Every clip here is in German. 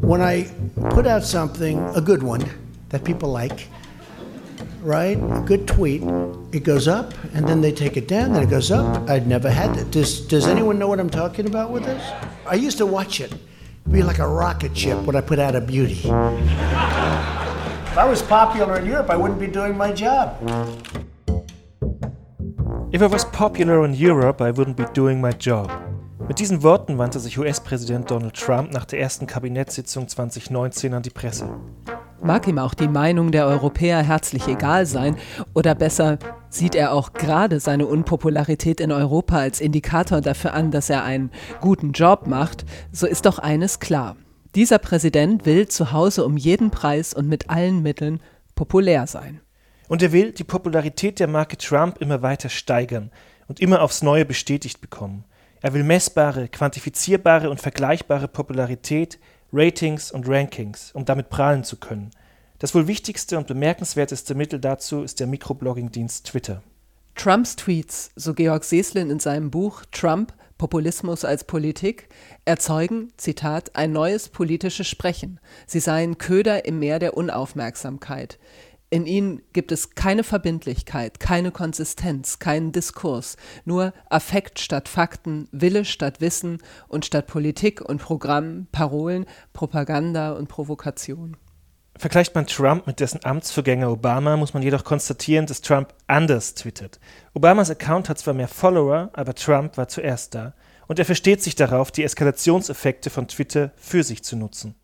When I put out something, a good one, that people like, right? A good tweet, it goes up and then they take it down, then it goes up. I'd never had it. Does, does anyone know what I'm talking about with this? I used to watch it. It'd be like a rocket ship when I put out a beauty. if I was popular in Europe, I wouldn't be doing my job. If I was popular in Europe, I wouldn't be doing my job. Mit diesen Worten wandte sich US-Präsident Donald Trump nach der ersten Kabinettssitzung 2019 an die Presse. Mag ihm auch die Meinung der Europäer herzlich egal sein, oder besser, sieht er auch gerade seine Unpopularität in Europa als Indikator dafür an, dass er einen guten Job macht, so ist doch eines klar. Dieser Präsident will zu Hause um jeden Preis und mit allen Mitteln populär sein. Und er will die Popularität der Marke Trump immer weiter steigern und immer aufs Neue bestätigt bekommen. Er will messbare, quantifizierbare und vergleichbare Popularität, Ratings und Rankings, um damit prahlen zu können. Das wohl wichtigste und bemerkenswerteste Mittel dazu ist der Mikroblogging-Dienst Twitter. Trumps Tweets, so Georg Seslin in seinem Buch Trump, Populismus als Politik, erzeugen, Zitat, ein neues politisches Sprechen. Sie seien Köder im Meer der Unaufmerksamkeit. In ihnen gibt es keine Verbindlichkeit, keine Konsistenz, keinen Diskurs, nur Affekt statt Fakten, Wille statt Wissen und statt Politik und Programm, Parolen, Propaganda und Provokation. Vergleicht man Trump mit dessen Amtsvorgänger Obama, muss man jedoch konstatieren, dass Trump anders twittert. Obamas Account hat zwar mehr Follower, aber Trump war zuerst da. Und er versteht sich darauf, die Eskalationseffekte von Twitter für sich zu nutzen.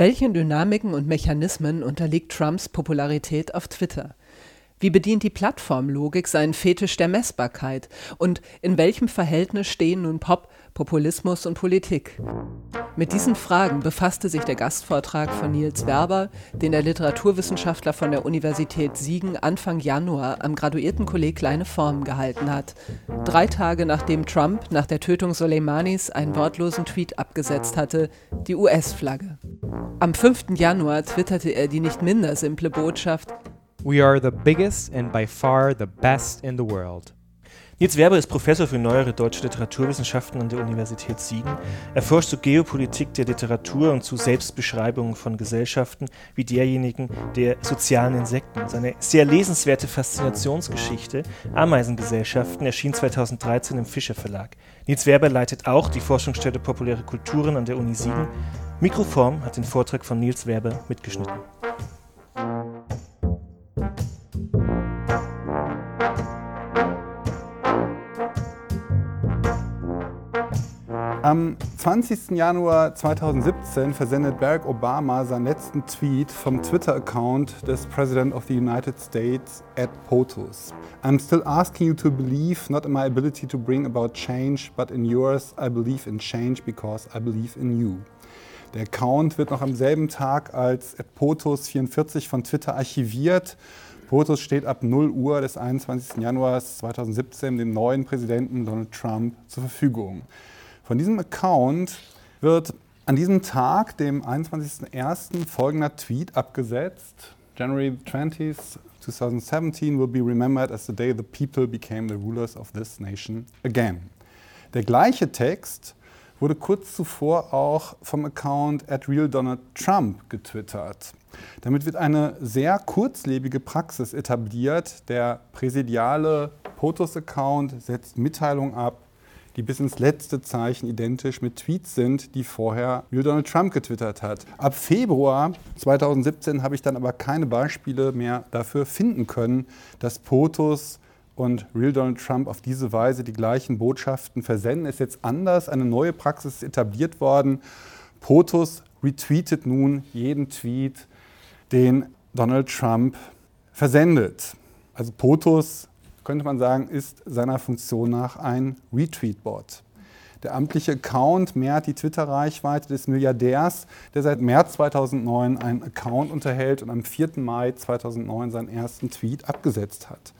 Welchen Dynamiken und Mechanismen unterliegt Trumps Popularität auf Twitter? Wie bedient die Plattformlogik seinen Fetisch der Messbarkeit? Und in welchem Verhältnis stehen nun Pop, Populismus und Politik? Mit diesen Fragen befasste sich der Gastvortrag von Nils Werber, den der Literaturwissenschaftler von der Universität Siegen Anfang Januar am Graduiertenkolleg Kleine Formen gehalten hat. Drei Tage nachdem Trump nach der Tötung Soleimanis einen wortlosen Tweet abgesetzt hatte, die US-Flagge. Am 5. Januar twitterte er die nicht minder simple Botschaft, We are the biggest and by far the best in the world. Nils Werber ist Professor für neuere deutsche Literaturwissenschaften an der Universität Siegen. Er forscht zur Geopolitik der Literatur und zu Selbstbeschreibungen von Gesellschaften wie derjenigen der sozialen Insekten. Seine sehr lesenswerte Faszinationsgeschichte Ameisengesellschaften erschien 2013 im Fischer Verlag. Nils Werber leitet auch die Forschungsstelle Populäre Kulturen an der Uni Siegen. Mikroform hat den Vortrag von Nils Werber mitgeschnitten. Am 20. Januar 2017 versendet Barack Obama seinen letzten Tweet vom Twitter-Account des President of the United States at POTUS. I'm still asking you to believe not in my ability to bring about change, but in yours. I believe in change because I believe in you. Der Account wird noch am selben Tag als at POTUS44 von Twitter archiviert. POTUS steht ab 0 Uhr des 21. Januars 2017 dem neuen Präsidenten Donald Trump zur Verfügung. Von diesem Account wird an diesem Tag, dem 21.01., folgender Tweet abgesetzt. January 20th, 2017 will be remembered as the day the people became the rulers of this nation again. Der gleiche Text wurde kurz zuvor auch vom Account at Real Donald Trump getwittert. Damit wird eine sehr kurzlebige Praxis etabliert. Der präsidiale POTUS-Account setzt Mitteilungen ab, die bis ins letzte Zeichen identisch mit Tweets sind, die vorher Real Donald Trump getwittert hat. Ab Februar 2017 habe ich dann aber keine Beispiele mehr dafür finden können, dass POTUS und Real Donald Trump auf diese Weise die gleichen Botschaften versenden. Ist jetzt anders, eine neue Praxis ist etabliert worden. POTUS retweetet nun jeden Tweet, den Donald Trump versendet. Also POTUS könnte man sagen, ist seiner Funktion nach ein Retweet-Bot. Der amtliche Account mehrt die Twitter-Reichweite des Milliardärs, der seit März 2009 einen Account unterhält und am 4. Mai 2009 seinen ersten Tweet abgesetzt hat.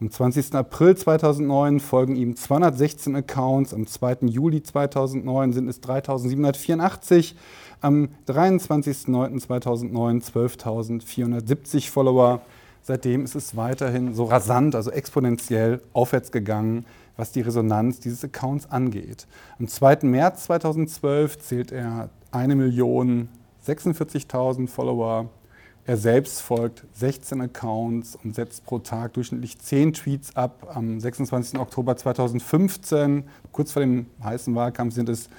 Am 20. April 2009 folgen ihm 216 Accounts, am 2. Juli 2009 sind es 3784, am 23.09.2009 12.470 Follower. Seitdem ist es weiterhin so rasant, also exponentiell aufwärts gegangen, was die Resonanz dieses Accounts angeht. Am 2. März 2012 zählt er 1.046.000 Follower. Er selbst folgt 16 Accounts und setzt pro Tag durchschnittlich 10 Tweets ab. Am 26. Oktober 2015, kurz vor dem heißen Wahlkampf, sind es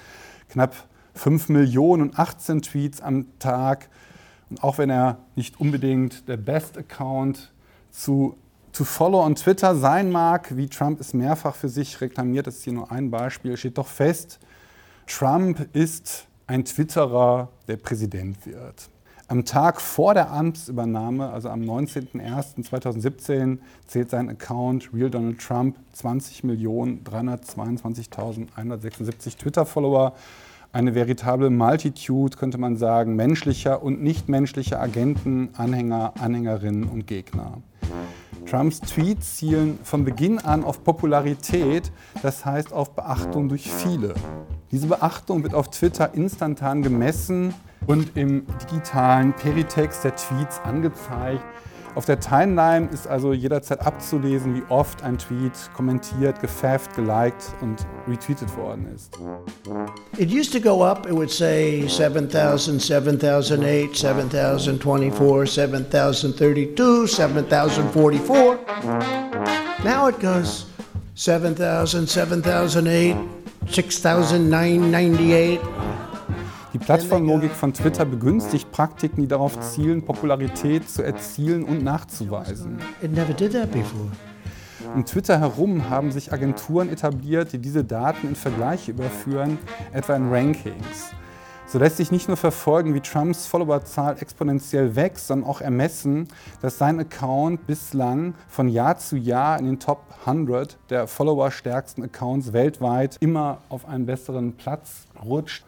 knapp 5 Millionen und 18 Tweets am Tag. Und auch wenn er nicht unbedingt der Best Account zu, zu Follow on Twitter sein mag, wie Trump es mehrfach für sich reklamiert, das ist hier nur ein Beispiel, steht doch fest, Trump ist ein Twitterer, der Präsident wird. Am Tag vor der Amtsübernahme, also am 19.01.2017, zählt sein Account Real Donald Trump 20.322.176 Twitter-Follower eine veritable Multitude, könnte man sagen, menschlicher und nichtmenschlicher Agenten, Anhänger, Anhängerinnen und Gegner. Trumps Tweets zielen von Beginn an auf Popularität, das heißt auf Beachtung durch viele. Diese Beachtung wird auf Twitter instantan gemessen und im digitalen Peritext der Tweets angezeigt. Auf der Timeline ist also jederzeit abzulesen, wie oft ein Tweet kommentiert, gefafft, geliked und retweetet worden ist. It used to go up, it would say 7,000, 7,008, 7,024, 7,032, 7,044. Now it goes 7,000, 7,008, 6,998. Die Plattformlogik von Twitter begünstigt Praktiken, die darauf zielen, Popularität zu erzielen und nachzuweisen. It never did that before. Um Twitter herum haben sich Agenturen etabliert, die diese Daten in Vergleiche überführen, etwa in Rankings. So lässt sich nicht nur verfolgen, wie Trumps Followerzahl exponentiell wächst, sondern auch ermessen, dass sein Account bislang von Jahr zu Jahr in den Top 100 der followerstärksten Accounts weltweit immer auf einen besseren Platz rutscht.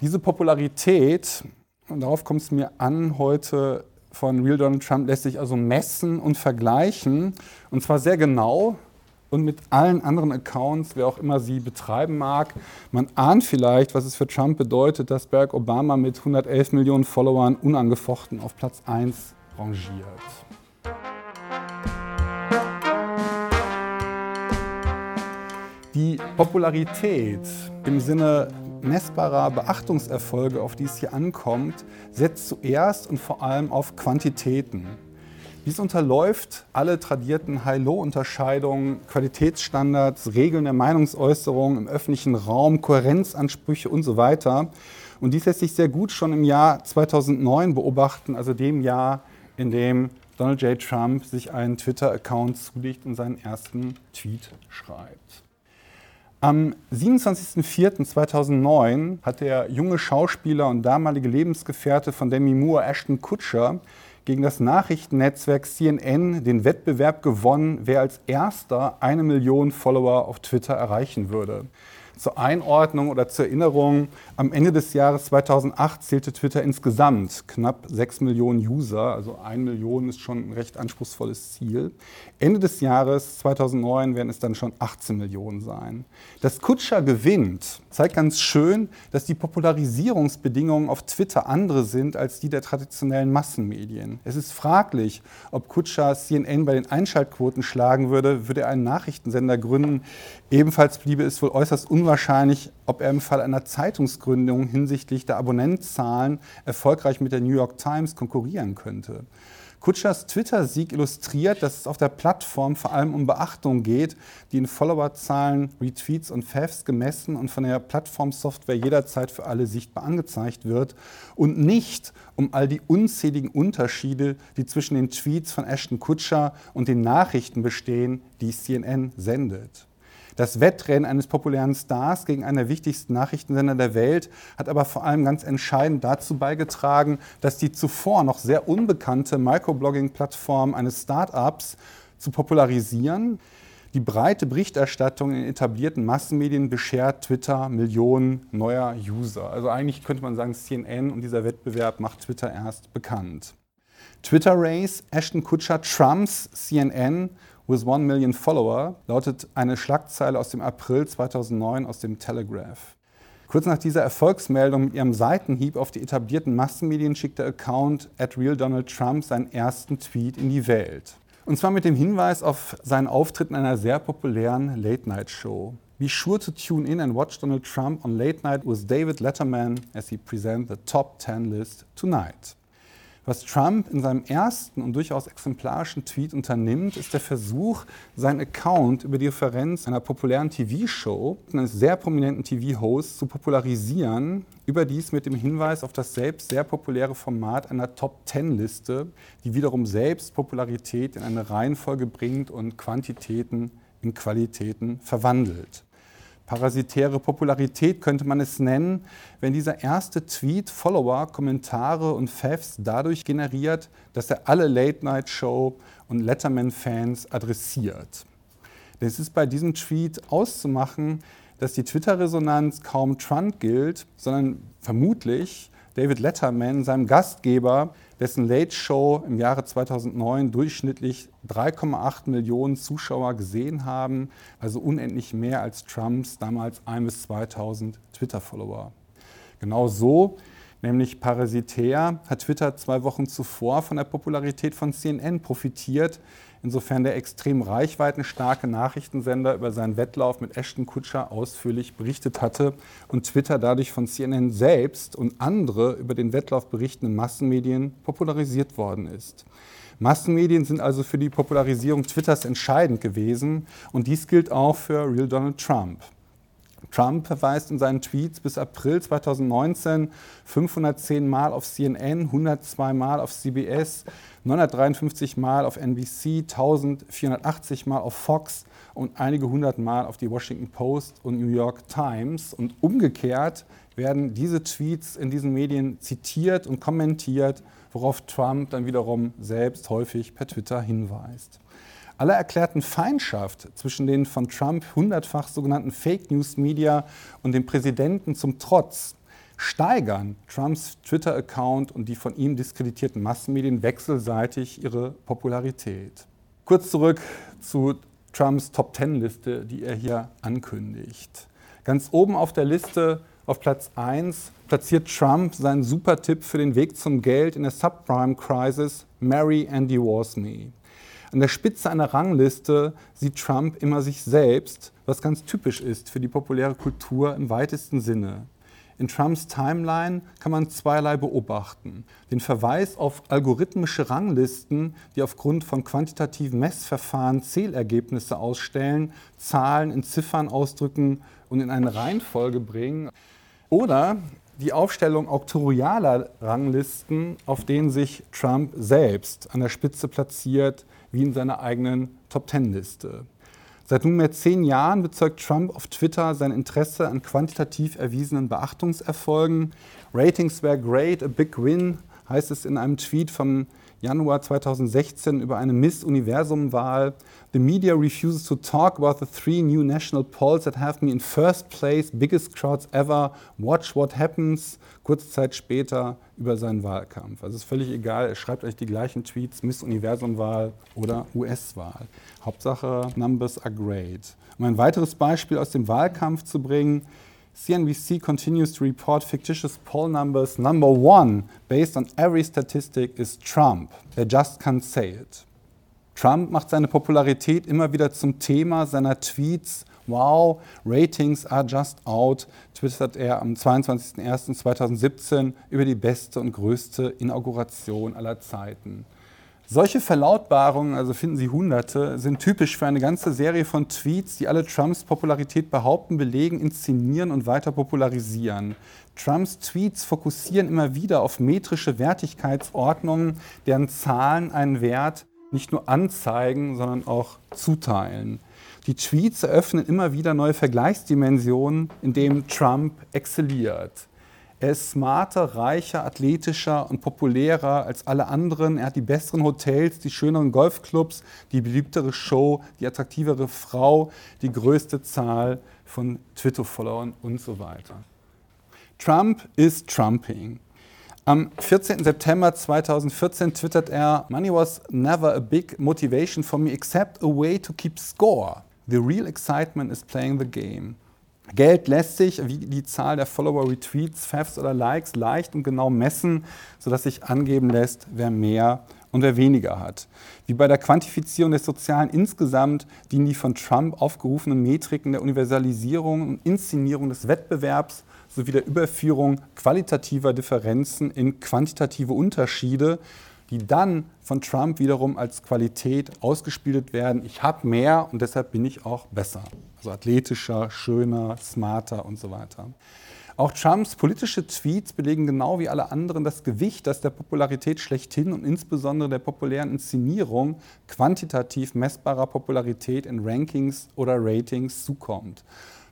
Diese Popularität, und darauf kommt es mir an heute von Real Donald Trump, lässt sich also messen und vergleichen. Und zwar sehr genau und mit allen anderen Accounts, wer auch immer sie betreiben mag. Man ahnt vielleicht, was es für Trump bedeutet, dass Barack Obama mit 111 Millionen Followern unangefochten auf Platz 1 rangiert. Die Popularität im Sinne messbarer Beachtungserfolge, auf die es hier ankommt, setzt zuerst und vor allem auf Quantitäten. Dies unterläuft alle tradierten High-Low-Unterscheidungen, Qualitätsstandards, Regeln der Meinungsäußerung im öffentlichen Raum, Kohärenzansprüche und so weiter. Und dies lässt sich sehr gut schon im Jahr 2009 beobachten, also dem Jahr, in dem Donald J. Trump sich einen Twitter-Account zulegt und seinen ersten Tweet schreibt. Am 27.04.2009 hat der junge Schauspieler und damalige Lebensgefährte von Demi Moore, Ashton Kutcher, gegen das Nachrichtennetzwerk CNN den Wettbewerb gewonnen, wer als erster eine Million Follower auf Twitter erreichen würde. Zur Einordnung oder zur Erinnerung, am Ende des Jahres 2008 zählte Twitter insgesamt knapp 6 Millionen User, also 1 Million ist schon ein recht anspruchsvolles Ziel. Ende des Jahres 2009 werden es dann schon 18 Millionen sein. Dass Kutscher gewinnt, zeigt ganz schön, dass die Popularisierungsbedingungen auf Twitter andere sind als die der traditionellen Massenmedien. Es ist fraglich, ob Kutscher CNN bei den Einschaltquoten schlagen würde, würde er einen Nachrichtensender gründen. Ebenfalls bliebe es wohl äußerst unwahrscheinlich, ob er im Fall einer Zeitungsgründung hinsichtlich der Abonnentenzahlen erfolgreich mit der New York Times konkurrieren könnte. Kutschers Twitter-Sieg illustriert, dass es auf der Plattform vor allem um Beachtung geht, die in Followerzahlen, Retweets und Favs gemessen und von der Plattformsoftware jederzeit für alle sichtbar angezeigt wird und nicht um all die unzähligen Unterschiede, die zwischen den Tweets von Ashton Kutscher und den Nachrichten bestehen, die CNN sendet. Das Wettrennen eines populären Stars gegen einen der wichtigsten Nachrichtensender der Welt hat aber vor allem ganz entscheidend dazu beigetragen, dass die zuvor noch sehr unbekannte Microblogging-Plattform eines Start-ups zu popularisieren. Die breite Berichterstattung in etablierten Massenmedien beschert Twitter Millionen neuer User. Also eigentlich könnte man sagen, CNN und dieser Wettbewerb macht Twitter erst bekannt. Twitter Race, Ashton Kutscher, Trumps CNN with 1 Million Follower lautet eine Schlagzeile aus dem April 2009 aus dem Telegraph. Kurz nach dieser Erfolgsmeldung mit ihrem Seitenhieb auf die etablierten Massenmedien schickt der Account at RealDonaldTrump seinen ersten Tweet in die Welt. Und zwar mit dem Hinweis auf seinen Auftritt in einer sehr populären Late-Night-Show. Be sure to tune in and watch Donald Trump on Late Night with David Letterman as he presents the top 10 list tonight. Was Trump in seinem ersten und durchaus exemplarischen Tweet unternimmt, ist der Versuch, seinen Account über die Referenz einer populären TV-Show, eines sehr prominenten TV-Hosts, zu popularisieren, überdies mit dem Hinweis auf das selbst sehr populäre Format einer Top-10-Liste, die wiederum selbst Popularität in eine Reihenfolge bringt und Quantitäten in Qualitäten verwandelt. Parasitäre Popularität könnte man es nennen, wenn dieser erste Tweet Follower, Kommentare und Favs dadurch generiert, dass er alle Late-Night-Show und Letterman-Fans adressiert. Es ist bei diesem Tweet auszumachen, dass die Twitter-Resonanz kaum Trump gilt, sondern vermutlich David Letterman, seinem Gastgeber, dessen Late Show im Jahre 2009 durchschnittlich 3,8 Millionen Zuschauer gesehen haben, also unendlich mehr als Trumps damals 1 bis 2000 Twitter-Follower. Genau so, nämlich parasitär, hat Twitter zwei Wochen zuvor von der Popularität von CNN profitiert, insofern der extrem reichweitenstarke Nachrichtensender über seinen Wettlauf mit Ashton Kutscher ausführlich berichtet hatte und Twitter dadurch von CNN selbst und andere über den Wettlauf berichtenden Massenmedien popularisiert worden ist. Massenmedien sind also für die Popularisierung Twitters entscheidend gewesen und dies gilt auch für Real Donald Trump. Trump verweist in seinen Tweets bis April 2019 510 Mal auf CNN, 102 Mal auf CBS, 953 Mal auf NBC, 1480 Mal auf Fox und einige hundert Mal auf die Washington Post und New York Times. Und umgekehrt werden diese Tweets in diesen Medien zitiert und kommentiert, worauf Trump dann wiederum selbst häufig per Twitter hinweist. Aller erklärten Feindschaft zwischen den von Trump hundertfach sogenannten Fake News Media und dem Präsidenten zum Trotz steigern Trumps Twitter-Account und die von ihm diskreditierten Massenmedien wechselseitig ihre Popularität. Kurz zurück zu Trumps Top-10-Liste, die er hier ankündigt. Ganz oben auf der Liste, auf Platz 1, platziert Trump seinen Supertipp für den Weg zum Geld in der Subprime-Crisis: Marry and Divorce Me. An der Spitze einer Rangliste sieht Trump immer sich selbst, was ganz typisch ist für die populäre Kultur im weitesten Sinne. In Trumps Timeline kann man zweierlei beobachten. Den Verweis auf algorithmische Ranglisten, die aufgrund von quantitativen Messverfahren Zählergebnisse ausstellen, Zahlen in Ziffern ausdrücken und in eine Reihenfolge bringen. Oder die Aufstellung auktorialer Ranglisten, auf denen sich Trump selbst an der Spitze platziert, wie in seiner eigenen Top-Ten-Liste. Seit nunmehr zehn Jahren bezeugt Trump auf Twitter sein Interesse an quantitativ erwiesenen Beachtungserfolgen. Ratings were great, a big win, heißt es in einem Tweet vom Januar 2016 über eine Miss-Universum-Wahl. The media refuses to talk about the three new national polls that have me in first place, biggest crowds ever, watch what happens. Kurze Zeit später über seinen Wahlkampf. Also es ist völlig egal, er schreibt euch die gleichen Tweets, Miss-Universum-Wahl oder US-Wahl. Hauptsache, numbers are great. Um ein weiteres Beispiel aus dem Wahlkampf zu bringen, CNBC continues to report fictitious poll numbers. Number one, based on every statistic, is Trump. They just can't say it. Trump macht seine Popularität immer wieder zum Thema seiner Tweets. Wow, Ratings are just out, twittert er am 22.01.2017 über die beste und größte Inauguration aller Zeiten. Solche Verlautbarungen, also finden Sie hunderte, sind typisch für eine ganze Serie von Tweets, die alle Trumps Popularität behaupten, belegen, inszenieren und weiter popularisieren. Trumps Tweets fokussieren immer wieder auf metrische Wertigkeitsordnungen, deren Zahlen einen Wert nicht nur anzeigen, sondern auch zuteilen. Die Tweets eröffnen immer wieder neue Vergleichsdimensionen, in denen Trump exzelliert. Er ist smarter, reicher, athletischer und populärer als alle anderen. Er hat die besseren Hotels, die schöneren Golfclubs, die beliebtere Show, die attraktivere Frau, die größte Zahl von Twitter-Followern und so weiter. Trump ist Trumping. Am 14. September 2014 twittert er, Money was never a big motivation for me except a way to keep score. The real excitement is playing the game. Geld lässt sich, wie die Zahl der Follower, Retweets, Favs oder Likes, leicht und genau messen, sodass sich angeben lässt, wer mehr und wer weniger hat. Wie bei der Quantifizierung des Sozialen insgesamt dienen die von Trump aufgerufenen Metriken der Universalisierung und Inszenierung des Wettbewerbs sowie der Überführung qualitativer Differenzen in quantitative Unterschiede, die dann von Trump wiederum als Qualität ausgespielt werden. Ich habe mehr und deshalb bin ich auch besser. Also athletischer, schöner, smarter und so weiter. Auch Trumps politische Tweets belegen genau wie alle anderen das Gewicht, das der Popularität schlechthin und insbesondere der populären Inszenierung quantitativ messbarer Popularität in Rankings oder Ratings zukommt.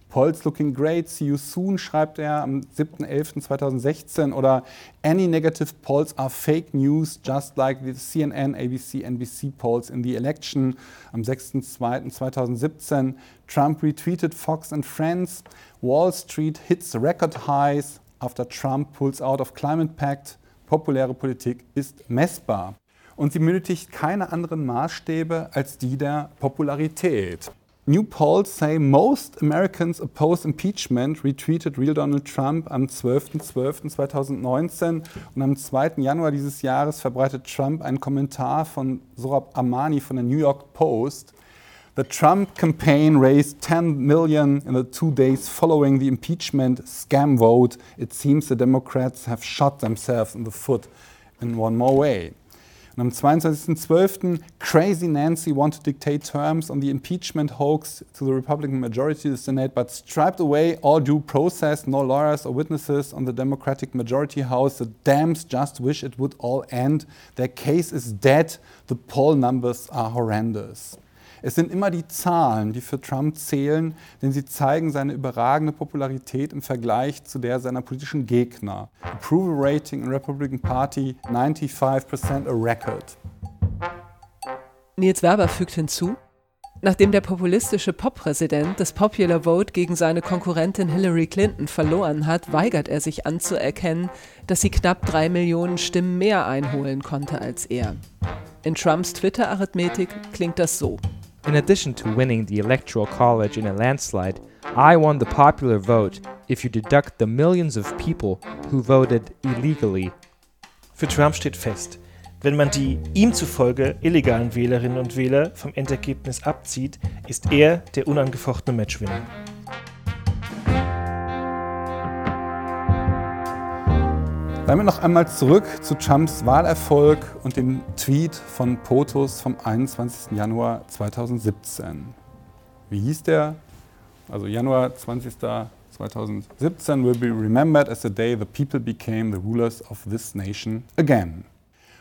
Polls looking great, see you soon, schreibt er am 7.11.2016. Oder any negative polls are fake news, just like the CNN, ABC, NBC polls in the election am 6.2.2017. Trump retweeted Fox and Friends. Wall Street hits record highs after Trump pulls out of climate pact. Populäre Politik ist messbar. Und sie benötigt keine anderen Maßstäbe als die der Popularität. New polls say most Americans oppose impeachment, retweeted Real Donald Trump am 12.12.2019 und am 2. Januar dieses Jahres verbreitet Trump einen Kommentar von Sorab Amani von der New York Post. The Trump campaign raised 10 million in the two days following the impeachment scam vote. It seems the Democrats have shot themselves in the foot in one more way. Und am 22.12. Crazy Nancy want to dictate terms on the impeachment hoax to the Republican majority of the Senate, but striped away all due process, no lawyers or witnesses on the Democratic majority house. The Dems just wish it would all end. Their case is dead. The poll numbers are horrendous. Es sind immer die Zahlen, die für Trump zählen, denn sie zeigen seine überragende Popularität im Vergleich zu der seiner politischen Gegner. Approval Rating in Republican Party 95% a record. Nils Werber fügt hinzu, Nachdem der populistische Pop-Präsident das Popular Vote gegen seine Konkurrentin Hillary Clinton verloren hat, weigert er sich anzuerkennen, dass sie knapp drei Millionen Stimmen mehr einholen konnte als er. In Trumps Twitter-Arithmetik klingt das so. In addition to winning the Electoral College in a landslide, I won the popular vote if you deduct the millions of people who voted illegally. Für Trump steht fest, wenn man die ihm zufolge illegalen Wählerinnen und Wähler vom Endergebnis abzieht, ist er der unangefochtene Matchwinner. Damit noch einmal zurück zu Trumps Wahlerfolg und dem Tweet von POTUS vom 21. Januar 2017. Wie hieß der? Also Januar 20. 2017 will be remembered as the day the people became the rulers of this nation again.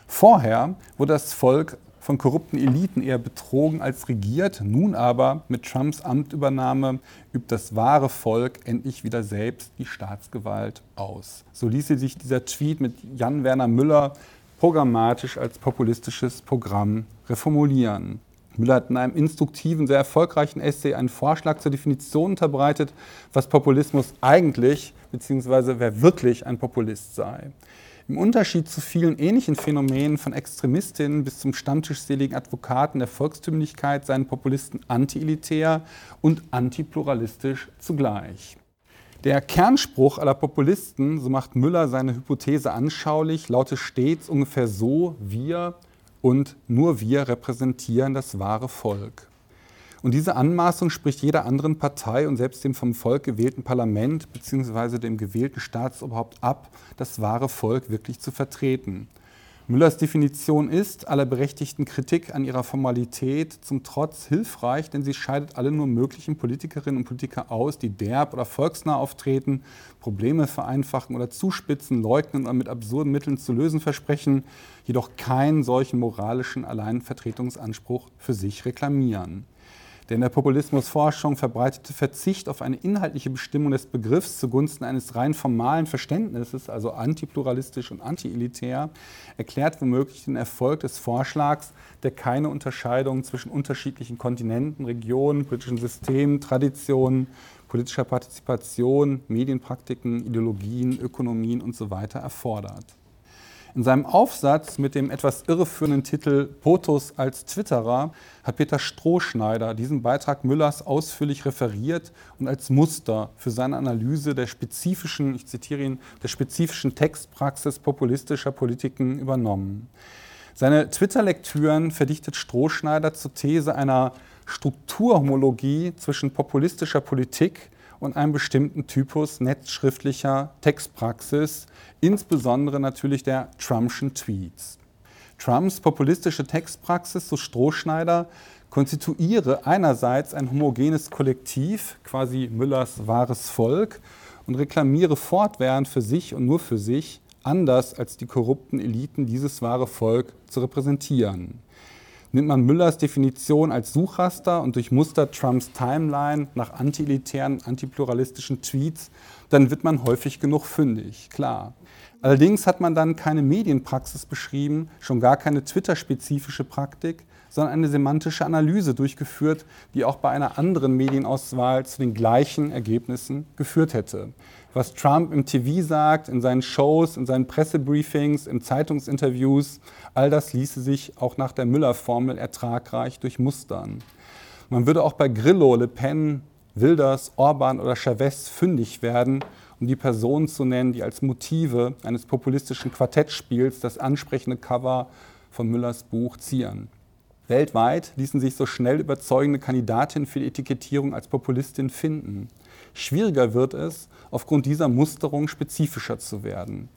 Vorher wurde das Volk von korrupten Eliten eher betrogen als regiert. Nun aber mit Trumps Amtübernahme übt das wahre Volk endlich wieder selbst die Staatsgewalt aus. So ließe sich dieser Tweet mit Jan Werner Müller programmatisch als populistisches Programm reformulieren. Müller hat in einem instruktiven, sehr erfolgreichen Essay einen Vorschlag zur Definition unterbreitet, was Populismus eigentlich bzw. wer wirklich ein Populist sei. Im Unterschied zu vielen ähnlichen Phänomenen von Extremistinnen bis zum stammtischseligen Advokaten der Volkstümlichkeit seien Populisten anti-elitär und antipluralistisch zugleich. Der Kernspruch aller Populisten, so macht Müller seine Hypothese anschaulich, lautet stets ungefähr so, wir und nur wir repräsentieren das wahre Volk. Und diese Anmaßung spricht jeder anderen Partei und selbst dem vom Volk gewählten Parlament bzw. dem gewählten Staatsoberhaupt ab, das wahre Volk wirklich zu vertreten. Müllers Definition ist, aller berechtigten Kritik an ihrer Formalität zum Trotz hilfreich, denn sie scheidet alle nur möglichen Politikerinnen und Politiker aus, die derb oder volksnah auftreten, Probleme vereinfachen oder zuspitzen, leugnen oder mit absurden Mitteln zu lösen versprechen, jedoch keinen solchen moralischen Alleinvertretungsanspruch für sich reklamieren. Der in der Populismusforschung verbreitete Verzicht auf eine inhaltliche Bestimmung des Begriffs zugunsten eines rein formalen Verständnisses, also antipluralistisch und antielitär, erklärt womöglich den Erfolg des Vorschlags, der keine Unterscheidung zwischen unterschiedlichen Kontinenten, Regionen, politischen Systemen, Traditionen, politischer Partizipation, Medienpraktiken, Ideologien, Ökonomien usw. So erfordert. In seinem Aufsatz mit dem etwas irreführenden Titel Potus als Twitterer hat Peter Strohschneider diesen Beitrag Müllers ausführlich referiert und als Muster für seine Analyse der spezifischen, ich zitiere ihn, der spezifischen Textpraxis populistischer Politiken übernommen. Seine Twitter-Lektüren verdichtet Strohschneider zur These einer Strukturhomologie zwischen populistischer Politik und einem bestimmten Typus netzschriftlicher Textpraxis, insbesondere natürlich der Trumpschen Tweets. Trumps populistische Textpraxis, so Strohschneider, konstituiere einerseits ein homogenes Kollektiv, quasi Müllers wahres Volk, und reklamiere fortwährend für sich und nur für sich, anders als die korrupten Eliten dieses wahre Volk zu repräsentieren. Nimmt man Müllers Definition als Suchraster und durchmustert Trumps Timeline nach antielitären, antipluralistischen Tweets, dann wird man häufig genug fündig, klar. Allerdings hat man dann keine Medienpraxis beschrieben, schon gar keine Twitter-spezifische Praktik, sondern eine semantische Analyse durchgeführt, die auch bei einer anderen Medienauswahl zu den gleichen Ergebnissen geführt hätte. Was Trump im TV sagt, in seinen Shows, in seinen Pressebriefings, in Zeitungsinterviews, all das ließe sich auch nach der Müller-Formel ertragreich durchmustern. Man würde auch bei Grillo, Le Pen, Wilders, Orban oder Chavez fündig werden, um die Personen zu nennen, die als Motive eines populistischen Quartettspiels das ansprechende Cover von Müllers Buch zieren. Weltweit ließen sich so schnell überzeugende Kandidatinnen für die Etikettierung als Populistin finden. Schwieriger wird es, aufgrund dieser Musterung spezifischer zu werden.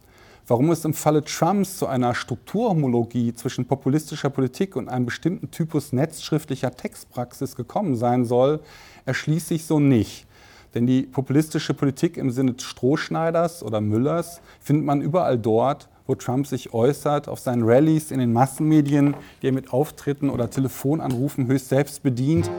Warum es im Falle Trumps zu einer Strukturhomologie zwischen populistischer Politik und einem bestimmten Typus netzschriftlicher Textpraxis gekommen sein soll, erschließt sich so nicht. Denn die populistische Politik im Sinne Strohschneiders oder Müllers findet man überall dort, wo Trump sich äußert, auf seinen Rallyes in den Massenmedien, die er mit Auftritten oder Telefonanrufen höchst selbst bedient.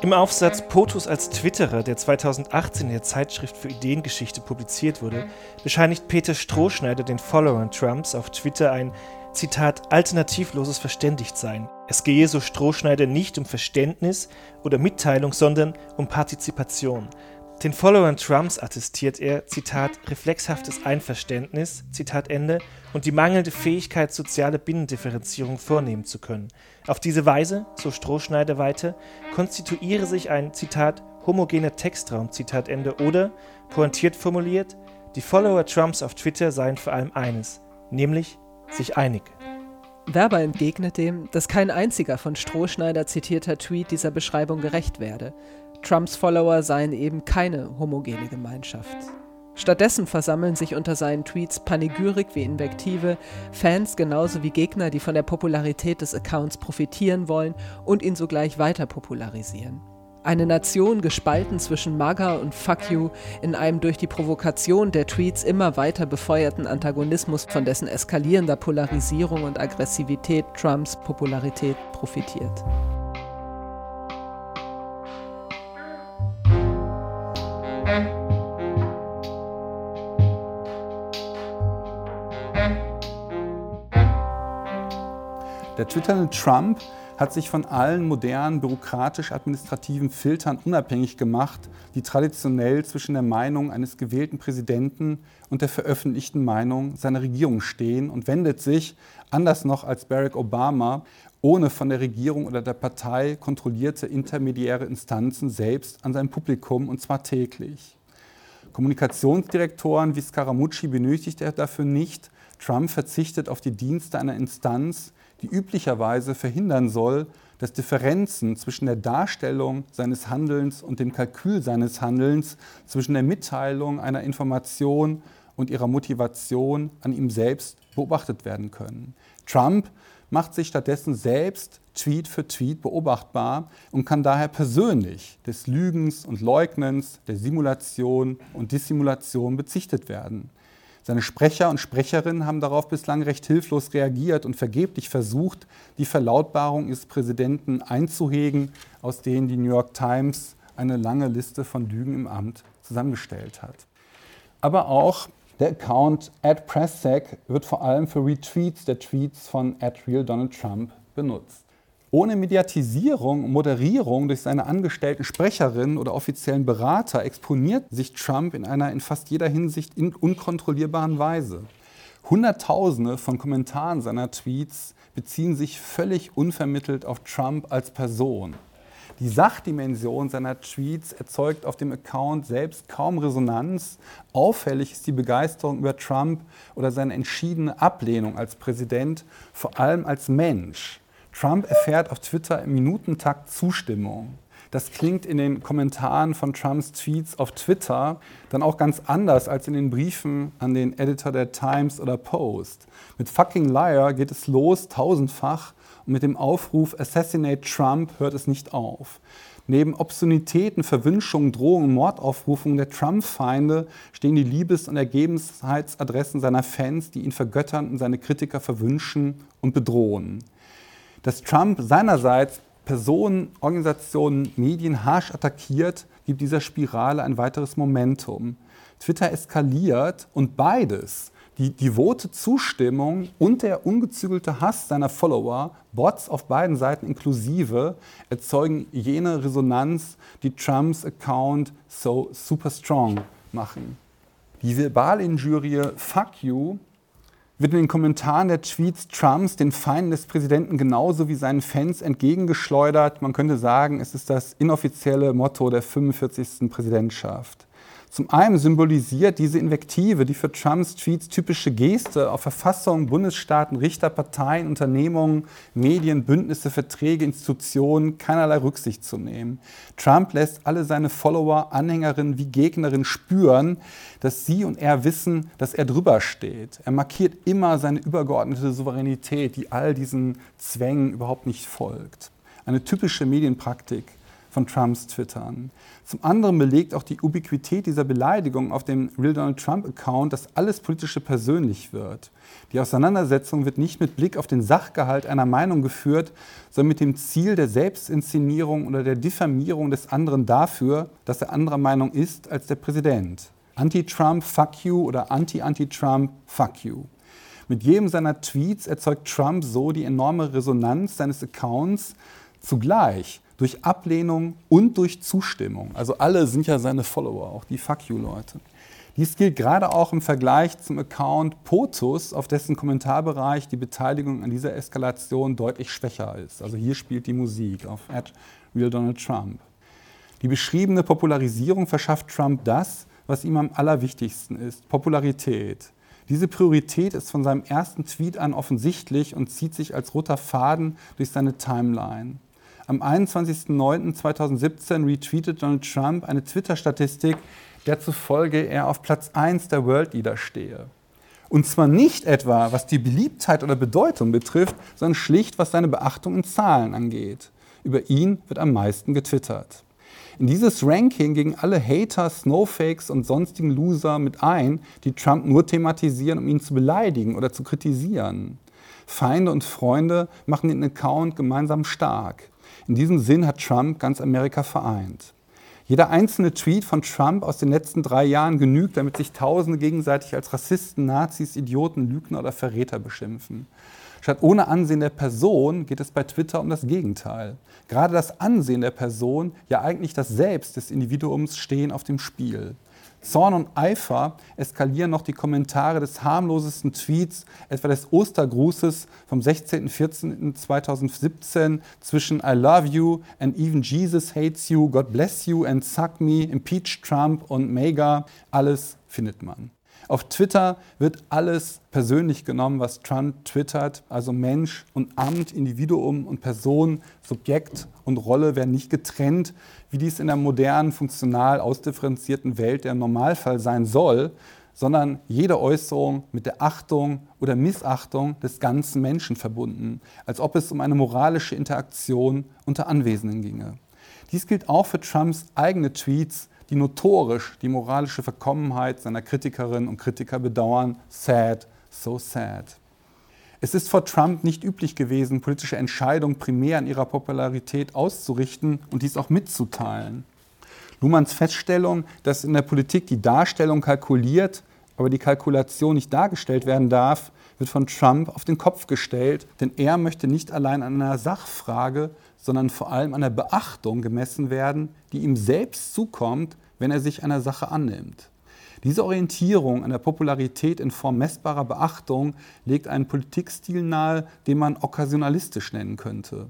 Im Aufsatz POTUS als Twitterer, der 2018 in der Zeitschrift für Ideengeschichte publiziert wurde, bescheinigt Peter Strohschneider den Followern Trumps auf Twitter ein Zitat, alternativloses Verständigtsein. Es gehe, so Strohschneider, nicht um Verständnis oder Mitteilung, sondern um Partizipation. Den Followern Trumps attestiert er, Zitat, reflexhaftes Einverständnis, Zitat Ende, und die mangelnde Fähigkeit, soziale Binnendifferenzierung vornehmen zu können. Auf diese Weise, so Strohschneider weiter, konstituiere sich ein, Zitat, homogener Textraum, Zitat Ende, oder, pointiert formuliert, die Follower Trumps auf Twitter seien vor allem eines, nämlich sich einig. Werber entgegnet dem, dass kein einziger von Strohschneider zitierter Tweet dieser Beschreibung gerecht werde. Trumps Follower seien eben keine homogene Gemeinschaft. Stattdessen versammeln sich unter seinen Tweets Panegyrik wie Invektive, Fans genauso wie Gegner, die von der Popularität des Accounts profitieren wollen und ihn sogleich weiter popularisieren. Eine Nation gespalten zwischen MAGA und Fuck You in einem durch die Provokation der Tweets immer weiter befeuerten Antagonismus, von dessen eskalierender Polarisierung und Aggressivität Trumps Popularität profitiert. Der twitternde Trump hat sich von allen modernen bürokratisch-administrativen Filtern unabhängig gemacht, die traditionell zwischen der Meinung eines gewählten Präsidenten und der veröffentlichten Meinung seiner Regierung stehen und wendet sich, anders noch als Barack Obama, ohne von der Regierung oder der Partei kontrollierte intermediäre Instanzen selbst an sein Publikum und zwar täglich. Kommunikationsdirektoren wie Scaramucci benötigt er dafür nicht. Trump verzichtet auf die Dienste einer Instanz, die üblicherweise verhindern soll, dass Differenzen zwischen der Darstellung seines Handelns und dem Kalkül seines Handelns, zwischen der Mitteilung einer Information und ihrer Motivation an ihm selbst beobachtet werden können. Trump macht sich stattdessen selbst Tweet für Tweet beobachtbar und kann daher persönlich des Lügens und Leugnens, der Simulation und Dissimulation bezichtet werden. Seine Sprecher und Sprecherinnen haben darauf bislang recht hilflos reagiert und vergeblich versucht, die Verlautbarung ihres Präsidenten einzuhegen, aus denen die New York Times eine lange Liste von Lügen im Amt zusammengestellt hat. Aber auch der Account @presssec wird vor allem für Retweets der Tweets von @real_donald_trump benutzt. Ohne Mediatisierung und Moderierung durch seine angestellten Sprecherinnen oder offiziellen Berater exponiert sich Trump in einer in fast jeder Hinsicht unkontrollierbaren Weise. Hunderttausende von Kommentaren seiner Tweets beziehen sich völlig unvermittelt auf Trump als Person. Die Sachdimension seiner Tweets erzeugt auf dem Account selbst kaum Resonanz. Auffällig ist die Begeisterung über Trump oder seine entschiedene Ablehnung als Präsident, vor allem als Mensch. Trump erfährt auf Twitter im Minutentakt Zustimmung. Das klingt in den Kommentaren von Trumps Tweets auf Twitter dann auch ganz anders als in den Briefen an den Editor der Times oder Post. Mit Fucking Liar geht es los tausendfach und mit dem Aufruf Assassinate Trump hört es nicht auf. Neben Obszönitäten, Verwünschungen, Drohungen, Mordaufrufungen der Trump-Feinde stehen die Liebes- und Ergebenheitsadressen seiner Fans, die ihn vergöttern und seine Kritiker verwünschen und bedrohen. Dass Trump seinerseits Personen, Organisationen, Medien harsch attackiert, gibt dieser Spirale ein weiteres Momentum. Twitter eskaliert und beides, die devote Zustimmung und der ungezügelte Hass seiner Follower, Bots auf beiden Seiten inklusive, erzeugen jene Resonanz, die Trumps Account so super strong machen. Die Verbalinjurie Fuck you wird in den Kommentaren der Tweets Trumps den Feinden des Präsidenten genauso wie seinen Fans entgegengeschleudert. Man könnte sagen, es ist das inoffizielle Motto der 45. Präsidentschaft. Zum einen symbolisiert diese Invektive die für Trumps Tweets typische Geste auf Verfassungen, Bundesstaaten, Richter, Parteien, Unternehmungen, Medien, Bündnisse, Verträge, Institutionen keinerlei Rücksicht zu nehmen. Trump lässt alle seine Follower, Anhängerinnen wie Gegnerinnen spüren, dass sie und er wissen, dass er drüber steht. Er markiert immer seine übergeordnete Souveränität, die all diesen Zwängen überhaupt nicht folgt. Eine typische Medienpraktik von Trumps Twittern. Zum anderen belegt auch die Ubiquität dieser Beleidigung auf dem Real Donald Trump-Account, dass alles Politische persönlich wird. Die Auseinandersetzung wird nicht mit Blick auf den Sachgehalt einer Meinung geführt, sondern mit dem Ziel der Selbstinszenierung oder der Diffamierung des anderen dafür, dass er anderer Meinung ist als der Präsident. Anti-Trump, fuck you oder Anti-Anti-Trump, fuck you. Mit jedem seiner Tweets erzeugt Trump so die enorme Resonanz seines Accounts zugleich durch Ablehnung und durch Zustimmung. Also alle sind ja seine Follower, auch die Fuck you-Leute. Dies gilt gerade auch im Vergleich zum Account POTUS, auf dessen Kommentarbereich die Beteiligung an dieser Eskalation deutlich schwächer ist. Also hier spielt die Musik auf Real Donald Trump. Die beschriebene Popularisierung verschafft Trump das, was ihm am allerwichtigsten ist, Popularität. Diese Priorität ist von seinem ersten Tweet an offensichtlich und zieht sich als roter Faden durch seine Timeline. Am 21.09.2017 retweetet Donald Trump eine Twitter-Statistik, der zufolge er auf Platz 1 der World Leader stehe. Und zwar nicht etwa, was die Beliebtheit oder Bedeutung betrifft, sondern schlicht, was seine Beachtung in Zahlen angeht. Über ihn wird am meisten getwittert. In dieses Ranking gingen alle Hater, Snowfakes und sonstigen Loser mit ein, die Trump nur thematisieren, um ihn zu beleidigen oder zu kritisieren. Feinde und Freunde machen den Account gemeinsam stark. In diesem Sinn hat Trump ganz Amerika vereint. Jeder einzelne Tweet von Trump aus den letzten drei Jahren genügt, damit sich Tausende gegenseitig als Rassisten, Nazis, Idioten, Lügner oder Verräter beschimpfen. Statt ohne Ansehen der Person geht es bei Twitter um das Gegenteil. Gerade das Ansehen der Person, ja eigentlich das Selbst des Individuums stehen auf dem Spiel. Zorn und Eifer eskalieren noch die Kommentare des harmlosesten Tweets, etwa des Ostergrußes vom 16.14.2017 zwischen I love you and even Jesus hates you, God bless you and suck me, impeach Trump und Mega. Alles findet man. Auf Twitter wird alles persönlich genommen, was Trump twittert. Also Mensch und Amt, Individuum und Person, Subjekt und Rolle werden nicht getrennt, wie dies in der modernen, funktional ausdifferenzierten Welt der Normalfall sein soll, sondern jede Äußerung mit der Achtung oder Missachtung des ganzen Menschen verbunden, als ob es um eine moralische Interaktion unter Anwesenden ginge. Dies gilt auch für Trumps eigene Tweets, die notorisch die moralische Verkommenheit seiner Kritikerinnen und Kritiker bedauern. Sad, so sad. Es ist vor Trump nicht üblich gewesen, politische Entscheidungen primär an ihrer Popularität auszurichten und dies auch mitzuteilen. Luhmanns Feststellung, dass in der Politik die Darstellung kalkuliert, aber die Kalkulation nicht dargestellt werden darf, wird von Trump auf den Kopf gestellt, denn er möchte nicht allein an einer Sachfrage, sondern vor allem an der Beachtung gemessen werden, die ihm selbst zukommt, wenn er sich einer Sache annimmt. Diese Orientierung an der Popularität in Form messbarer Beachtung legt einen Politikstil nahe, den man okkasionalistisch nennen könnte.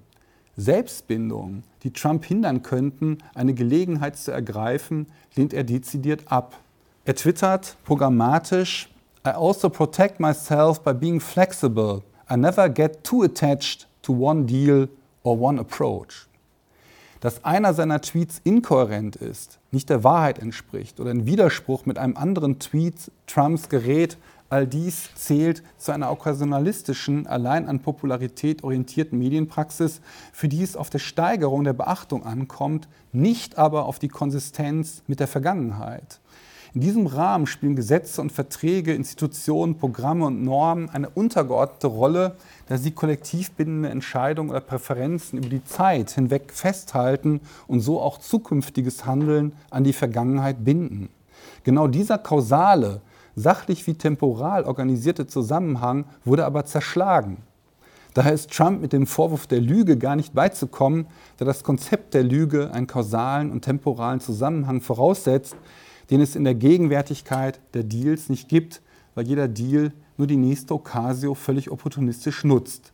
Selbstbindungen, die Trump hindern könnten, eine Gelegenheit zu ergreifen, lehnt er dezidiert ab. Er twittert programmatisch, I also protect myself by being flexible. I never get too attached to one deal or one approach. Dass einer seiner Tweets inkohärent ist, nicht der Wahrheit entspricht oder in Widerspruch mit einem anderen Tweet Trumps gerät, all dies zählt zu einer okkasionalistischen, allein an Popularität orientierten Medienpraxis, für die es auf der Steigerung der Beachtung ankommt, nicht aber auf die Konsistenz mit der Vergangenheit. In diesem Rahmen spielen Gesetze und Verträge, Institutionen, Programme und Normen eine untergeordnete Rolle, da sie kollektiv bindende Entscheidungen oder Präferenzen über die Zeit hinweg festhalten und so auch zukünftiges Handeln an die Vergangenheit binden. Genau dieser kausale, sachlich wie temporal organisierte Zusammenhang wurde aber zerschlagen. Daher ist Trump mit dem Vorwurf der Lüge gar nicht beizukommen, da das Konzept der Lüge einen kausalen und temporalen Zusammenhang voraussetzt, den es in der Gegenwärtigkeit der Deals nicht gibt, weil jeder Deal nur die nächste Occasio völlig opportunistisch nutzt,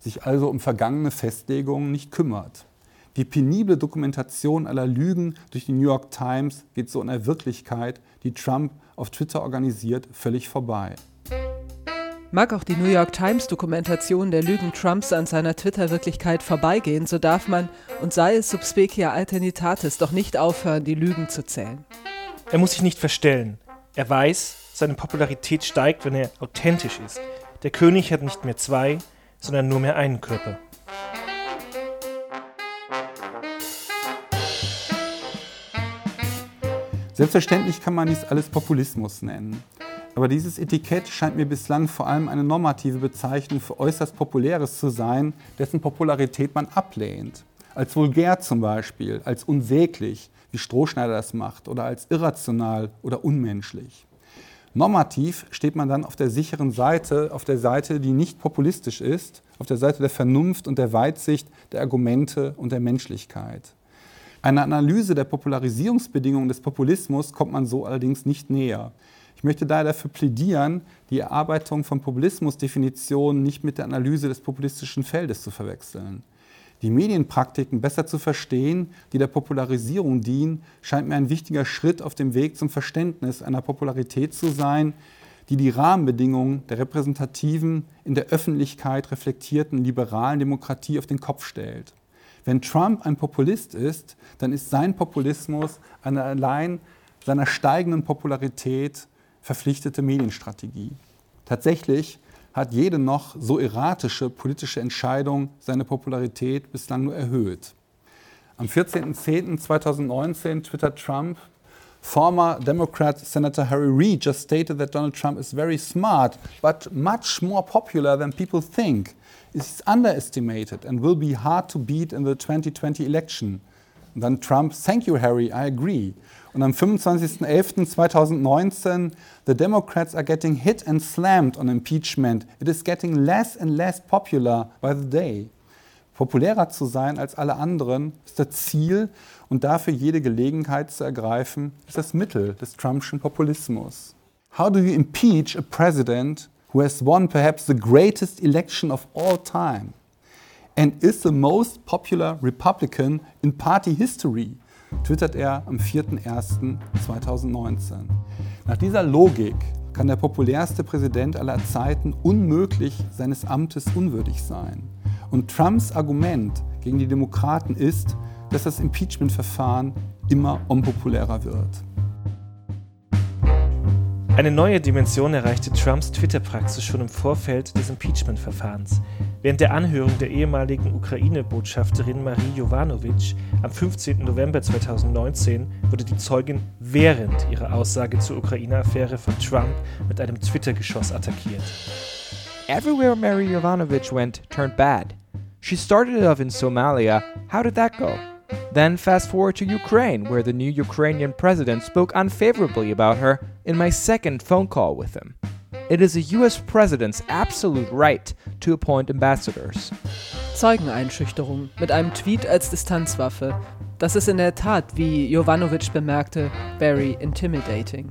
sich also um vergangene Festlegungen nicht kümmert. Die penible Dokumentation aller Lügen durch die New York Times geht so in der Wirklichkeit, die Trump auf Twitter organisiert, völlig vorbei. Mag auch die New York Times Dokumentation der Lügen Trumps an seiner Twitter-Wirklichkeit vorbeigehen, so darf man, und sei es subspecia alternitatis, doch nicht aufhören, die Lügen zu zählen. Er muss sich nicht verstellen. Er weiß, seine Popularität steigt, wenn er authentisch ist. Der König hat nicht mehr zwei, sondern nur mehr einen Körper. Selbstverständlich kann man dies alles Populismus nennen. Aber dieses Etikett scheint mir bislang vor allem eine normative Bezeichnung für äußerst Populäres zu sein, dessen Popularität man ablehnt. Als vulgär zum Beispiel, als unsäglich, wie Strohschneider das macht, oder als irrational oder unmenschlich. Normativ steht man dann auf der sicheren Seite, auf der Seite, die nicht populistisch ist, auf der Seite der Vernunft und der Weitsicht, der Argumente und der Menschlichkeit. Einer Analyse der Popularisierungsbedingungen des Populismus kommt man so allerdings nicht näher. Ich möchte daher dafür plädieren, die Erarbeitung von Populismusdefinitionen nicht mit der Analyse des populistischen Feldes zu verwechseln. Die Medienpraktiken besser zu verstehen, die der Popularisierung dienen, scheint mir ein wichtiger Schritt auf dem Weg zum Verständnis einer Popularität zu sein, die die Rahmenbedingungen der repräsentativen, in der Öffentlichkeit reflektierten liberalen Demokratie auf den Kopf stellt. Wenn Trump ein Populist ist, dann ist sein Populismus eine allein seiner steigenden Popularität verpflichtete Medienstrategie. Tatsächlich hat jede noch so erratische politische Entscheidung seine Popularität bislang nur erhöht. Am 14.10.2019 twittert Trump, Former Democrat Senator Harry Reid just stated that Donald Trump is very smart, but much more popular than people think. Is underestimated and will be hard to beat in the 2020 election. Und dann Trump, thank you Harry, I agree. Und am 25.11.2019, the Democrats are getting hit and slammed on impeachment. It is getting less and less popular by the day. Populärer zu sein als alle anderen ist das Ziel und dafür jede Gelegenheit zu ergreifen, ist das Mittel des Trumpschen Populismus. How do you impeach a president who has won perhaps the greatest election of all time and is the most popular Republican in party history? Twittert er am 4.01.2019. Nach dieser Logik kann der populärste Präsident aller Zeiten unmöglich seines Amtes unwürdig sein. Und Trumps Argument gegen die Demokraten ist, dass das Impeachment-Verfahren immer unpopulärer wird. Eine neue Dimension erreichte Trumps Twitter-Praxis schon im Vorfeld des Impeachment-Verfahrens. Während der Anhörung der ehemaligen Ukraine-Botschafterin Marie Jovanovic am 15. November 2019 wurde die Zeugin während ihrer Aussage zur Ukraine-Affäre von Trump mit einem Twitter-Geschoss attackiert. Everywhere Mary Jovanovic went turned bad. She started off in Somalia. How did that go? Then fast forward to Ukraine, where the new Ukrainian president spoke unfavorably about her in my second phone call with him. It is a US president's absolute right to appoint ambassadors. Zeugeneinschüchterung mit einem Tweet als Distanzwaffe. Das ist in der Tat, wie Jovanovic bemerkte, very intimidating.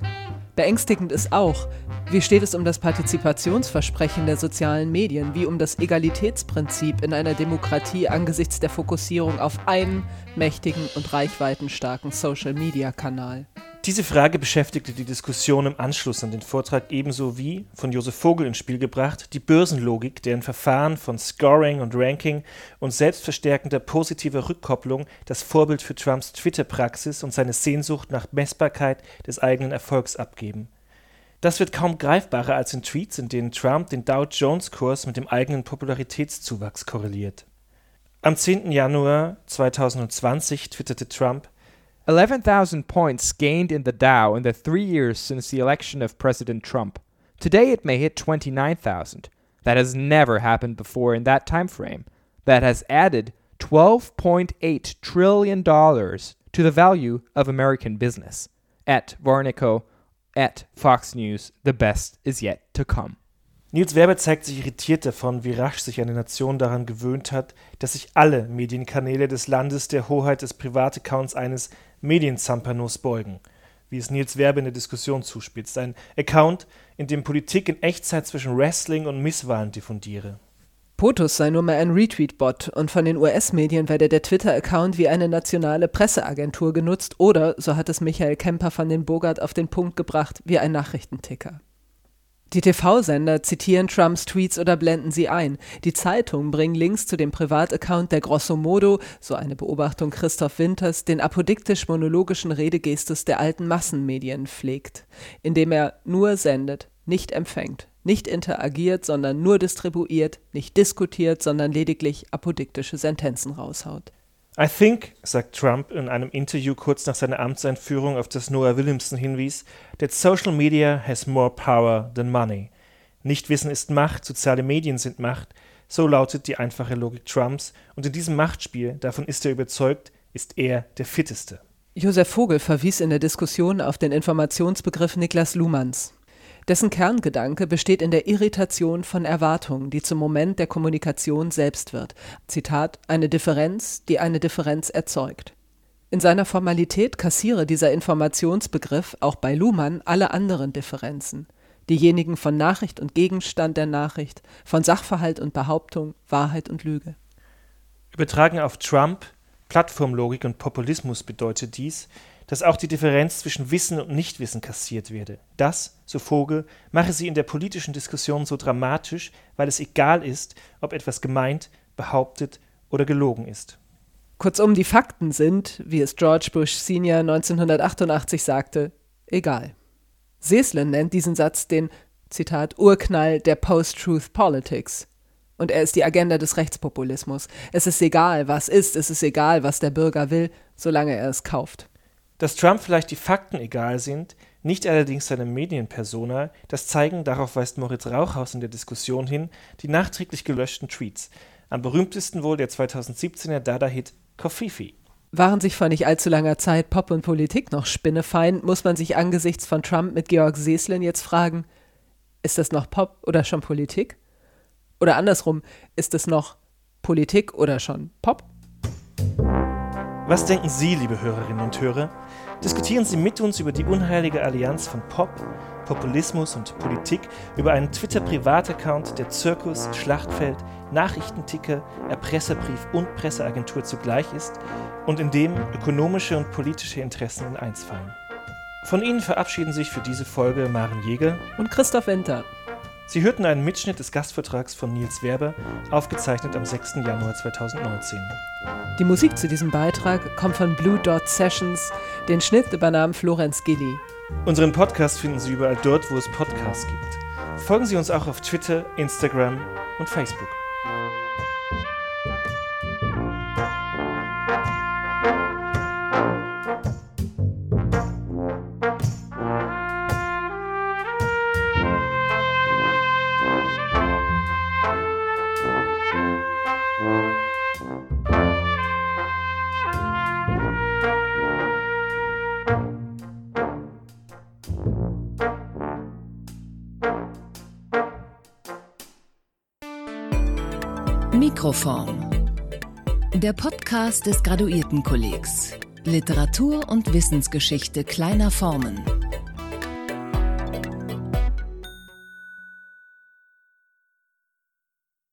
Beängstigend ist auch, wie steht es um das Partizipationsversprechen der sozialen Medien, wie um das Egalitätsprinzip in einer Demokratie angesichts der Fokussierung auf einen mächtigen und reichweitenstarken Social-Media-Kanal? Diese Frage beschäftigte die Diskussion im Anschluss an den Vortrag ebenso wie, von Josef Vogel ins Spiel gebracht, die Börsenlogik, deren Verfahren von Scoring und Ranking und selbstverstärkender positiver Rückkopplung das Vorbild für Trumps Twitter-Praxis und seine Sehnsucht nach Messbarkeit des eigenen Erfolgs abgeben. Das wird kaum greifbarer als in Tweets, in denen Trump den Dow Jones-Kurs mit dem eigenen Popularitätszuwachs korreliert. Am 10. Januar 2020 twitterte Trump, 11,000 points gained in the Dow in the three years since the election of President Trump. Today it may hit 29,000. That has never happened before in that time frame. That has added $12.8 trillion to the value of American business. At Varnico, at Fox News, the best is yet to come. Nils Werber zeigt sich irritiert davon, wie rasch sich eine Nation daran gewöhnt hat, dass sich alle Medienkanäle des Landes der Hoheit des Privataccounts eines Medienzampanos beugen, wie es Nils Werber in der Diskussion zuspitzt. Ein Account, in dem Politik in Echtzeit zwischen Wrestling und Misswahlen diffundiere. POTUS sei nur mehr ein Retweet-Bot und von den US-Medien werde der Twitter-Account wie eine nationale Presseagentur genutzt oder, so hat es Michael Kemper von den Bogart auf den Punkt gebracht, wie ein Nachrichtenticker. Die TV-Sender zitieren Trumps Tweets oder blenden sie ein. Die Zeitungen bringen Links zu dem Privataccount, der grosso modo, so eine Beobachtung Christoph Winters, den apodiktisch-monologischen Redegestus der alten Massenmedien pflegt, indem er nur sendet, nicht empfängt, nicht interagiert, sondern nur distribuiert, nicht diskutiert, sondern lediglich apodiktische Sentenzen raushaut. I think, sagt Trump in einem Interview kurz nach seiner Amtseinführung, auf das Noah Williamson hinwies, that social media has more power than money. Nichtwissen ist Macht, soziale Medien sind Macht, so lautet die einfache Logik Trumps, und in diesem Machtspiel, davon ist er überzeugt, ist er der Fitteste. Josef Vogel verwies in der Diskussion auf den Informationsbegriff Niklas Luhmanns. Dessen Kerngedanke besteht in der Irritation von Erwartungen, die zum Moment der Kommunikation selbst wird. Zitat: Eine Differenz, die eine Differenz erzeugt. In seiner Formalität kassiere dieser Informationsbegriff auch bei Luhmann alle anderen Differenzen. Diejenigen von Nachricht und Gegenstand der Nachricht, von Sachverhalt und Behauptung, Wahrheit und Lüge. Übertragen auf Trump, Plattformlogik und Populismus bedeutet dies, dass auch die Differenz zwischen Wissen und Nichtwissen kassiert werde. Das, so Vogel, mache sie in der politischen Diskussion so dramatisch, weil es egal ist, ob etwas gemeint, behauptet oder gelogen ist. Kurzum, die Fakten sind, wie es George Bush Senior 1988 sagte, egal. Seslen nennt diesen Satz den, Zitat, Urknall der Post-Truth Politics. Und er ist die Agenda des Rechtspopulismus. Es ist egal, was ist, es ist egal, was der Bürger will, solange er es kauft. Dass Trump vielleicht die Fakten egal sind, nicht allerdings seine Medienpersona, das zeigen, darauf weist Moritz Rauchhaus in der Diskussion hin, die nachträglich gelöschten Tweets. Am berühmtesten wohl der 2017er Dada-Hit Kofifi. Waren sich vor nicht allzu langer Zeit Pop und Politik noch spinnefeind, muss man sich angesichts von Trump mit Georg Seslin jetzt fragen, ist das noch Pop oder schon Politik? Oder andersrum, ist es noch Politik oder schon Pop? Was denken Sie, liebe Hörerinnen und Hörer? Diskutieren Sie mit uns über die unheilige Allianz von Pop, Populismus und Politik, über einen Twitter-Privataccount, der Zirkus, Schlachtfeld, Nachrichtenticker, Erpresserbrief und Presseagentur zugleich ist und in dem ökonomische und politische Interessen in eins fallen. Von Ihnen verabschieden sich für diese Folge Maren Jäger und Christoph Winter. Sie hörten einen Mitschnitt des Gastvortrags von Nils Werber, aufgezeichnet am 6. Januar 2019. Die Musik zu diesem Beitrag kommt von Blue Dot Sessions, den Schnitt übernahm Florenz Gilli. Unseren Podcast finden Sie überall dort, wo es Podcasts gibt. Folgen Sie uns auch auf Twitter, Instagram und Facebook. Mikroform. Der Podcast des Graduiertenkollegs. Literatur und Wissensgeschichte kleiner Formen.